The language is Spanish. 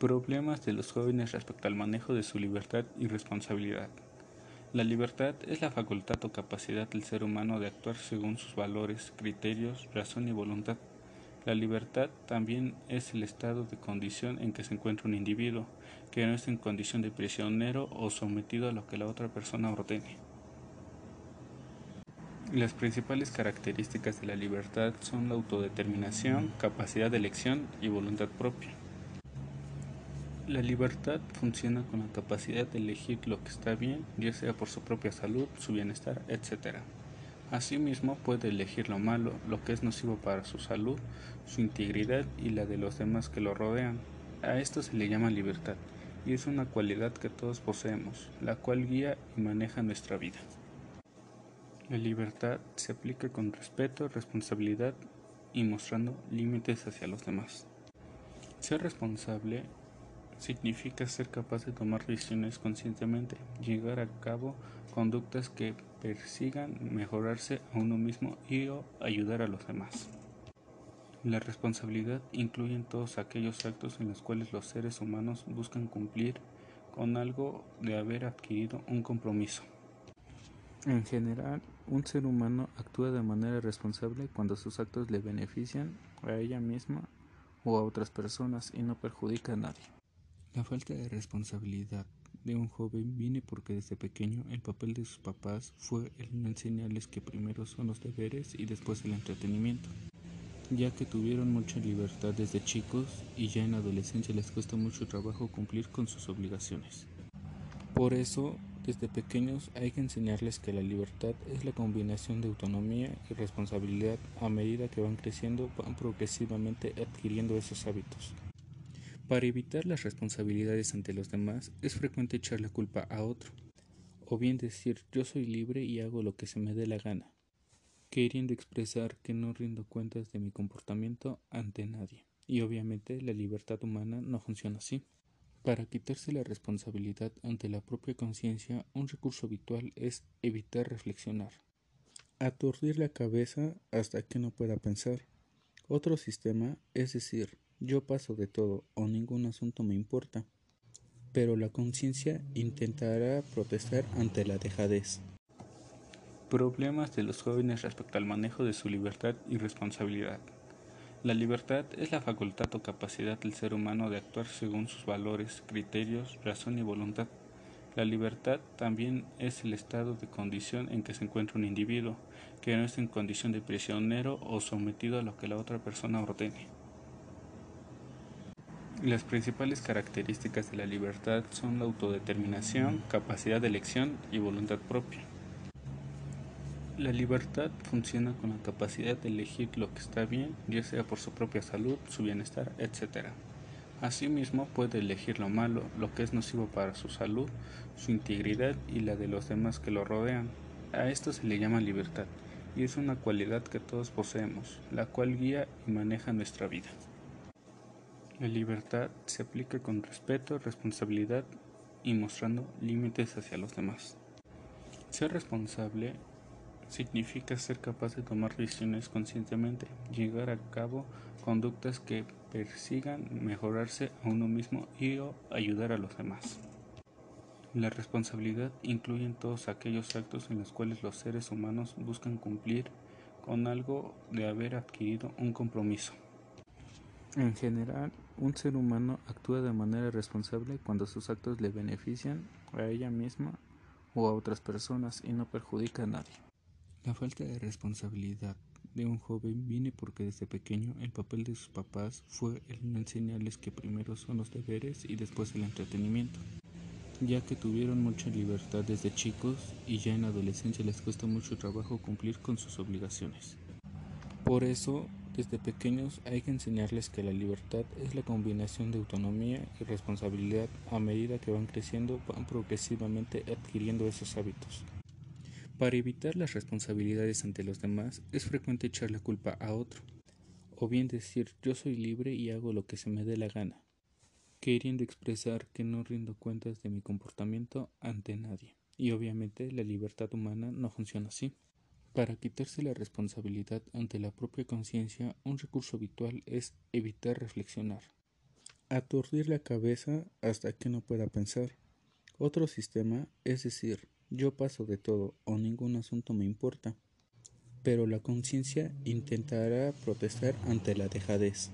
Problemas de los jóvenes respecto al manejo de su libertad y responsabilidad. La libertad es la facultad o capacidad del ser humano de actuar según sus valores, criterios, razón y voluntad. La libertad también es el estado de condición en que se encuentra un individuo, que no está en condición de prisionero o sometido a lo que la otra persona ordene. Las principales características de la libertad son la autodeterminación, capacidad de elección y voluntad propia. La libertad funciona con la capacidad de elegir lo que está bien, ya sea por su propia salud, su bienestar, etc. Asimismo, puede elegir lo malo, lo que es nocivo para su salud, su integridad y la de los demás que lo rodean. A esto se le llama libertad, y es una cualidad que todos poseemos, la cual guía y maneja nuestra vida. La libertad se aplica con respeto, responsabilidad y mostrando límites hacia los demás. Ser responsable significa ser capaz de tomar decisiones conscientemente, llegar a cabo conductas que persigan mejorarse a uno mismo y o ayudar a los demás. La responsabilidad incluye todos aquellos actos en los cuales los seres humanos buscan cumplir con algo de haber adquirido un compromiso. En general, un ser humano actúa de manera responsable cuando sus actos le benefician a ella misma o a otras personas y no perjudica a nadie. La falta de responsabilidad de un joven viene porque desde pequeño el papel de sus papás fue el enseñarles que primero son los deberes y después el entretenimiento, ya que tuvieron mucha libertad desde chicos y ya en la adolescencia les cuesta mucho trabajo cumplir con sus obligaciones. Por eso desde pequeños hay que enseñarles que la libertad es la combinación de autonomía y responsabilidad a medida que van creciendo van progresivamente adquiriendo esos hábitos. Para evitar las responsabilidades ante los demás es frecuente echar la culpa a otro, o bien decir yo soy libre y hago lo que se me dé la gana, queriendo expresar que no rindo cuentas de mi comportamiento ante nadie. Y obviamente la libertad humana no funciona así. Para quitarse la responsabilidad ante la propia conciencia, un recurso habitual es evitar reflexionar. Aturdir la cabeza hasta que no pueda pensar. Otro sistema es decir, yo paso de todo o ningún asunto me importa. Pero la conciencia intentará protestar ante la dejadez. Problemas de los jóvenes respecto al manejo de su libertad y responsabilidad. La libertad es la facultad o capacidad del ser humano de actuar según sus valores, criterios, razón y voluntad. La libertad también es el estado de condición en que se encuentra un individuo, que no está en condición de prisionero o sometido a lo que la otra persona ordene. Las principales características de la libertad son la autodeterminación, capacidad de elección y voluntad propia. La libertad funciona con la capacidad de elegir lo que está bien, ya sea por su propia salud, su bienestar, etc. Asimismo, puede elegir lo malo, lo que es nocivo para su salud, su integridad y la de los demás que lo rodean. A esto se le llama libertad, y es una cualidad que todos poseemos, la cual guía y maneja nuestra vida. La libertad se aplica con respeto, responsabilidad y mostrando límites hacia los demás. Ser responsable significa ser capaz de tomar decisiones conscientemente, llegar a cabo conductas que persigan mejorarse a uno mismo y o ayudar a los demás. La responsabilidad incluye todos aquellos actos en los cuales los seres humanos buscan cumplir con algo de haber adquirido un compromiso. En general, un ser humano actúa de manera responsable cuando sus actos le benefician a ella misma o a otras personas y no perjudica a nadie. La falta de responsabilidad de un joven viene porque desde pequeño el papel de sus papás fue el enseñarles que primero son los deberes y después el entretenimiento, ya que tuvieron mucha libertad desde chicos y ya en la adolescencia les cuesta mucho trabajo cumplir con sus obligaciones. Por eso, desde pequeños hay que enseñarles que la libertad es la combinación de autonomía y responsabilidad a medida que van creciendo van progresivamente adquiriendo esos hábitos. Para evitar las responsabilidades ante los demás es frecuente echar la culpa a otro, o bien decir yo soy libre y hago lo que se me dé la gana, queriendo expresar que no rindo cuentas de mi comportamiento ante nadie. Y obviamente la libertad humana no funciona así. Para quitarse la responsabilidad ante la propia conciencia, un recurso habitual es evitar reflexionar. aturdir la cabeza hasta que no pueda pensar. Otro sistema es decir, yo paso de todo o ningún asunto me importa, pero la conciencia intentará protestar ante la dejadez.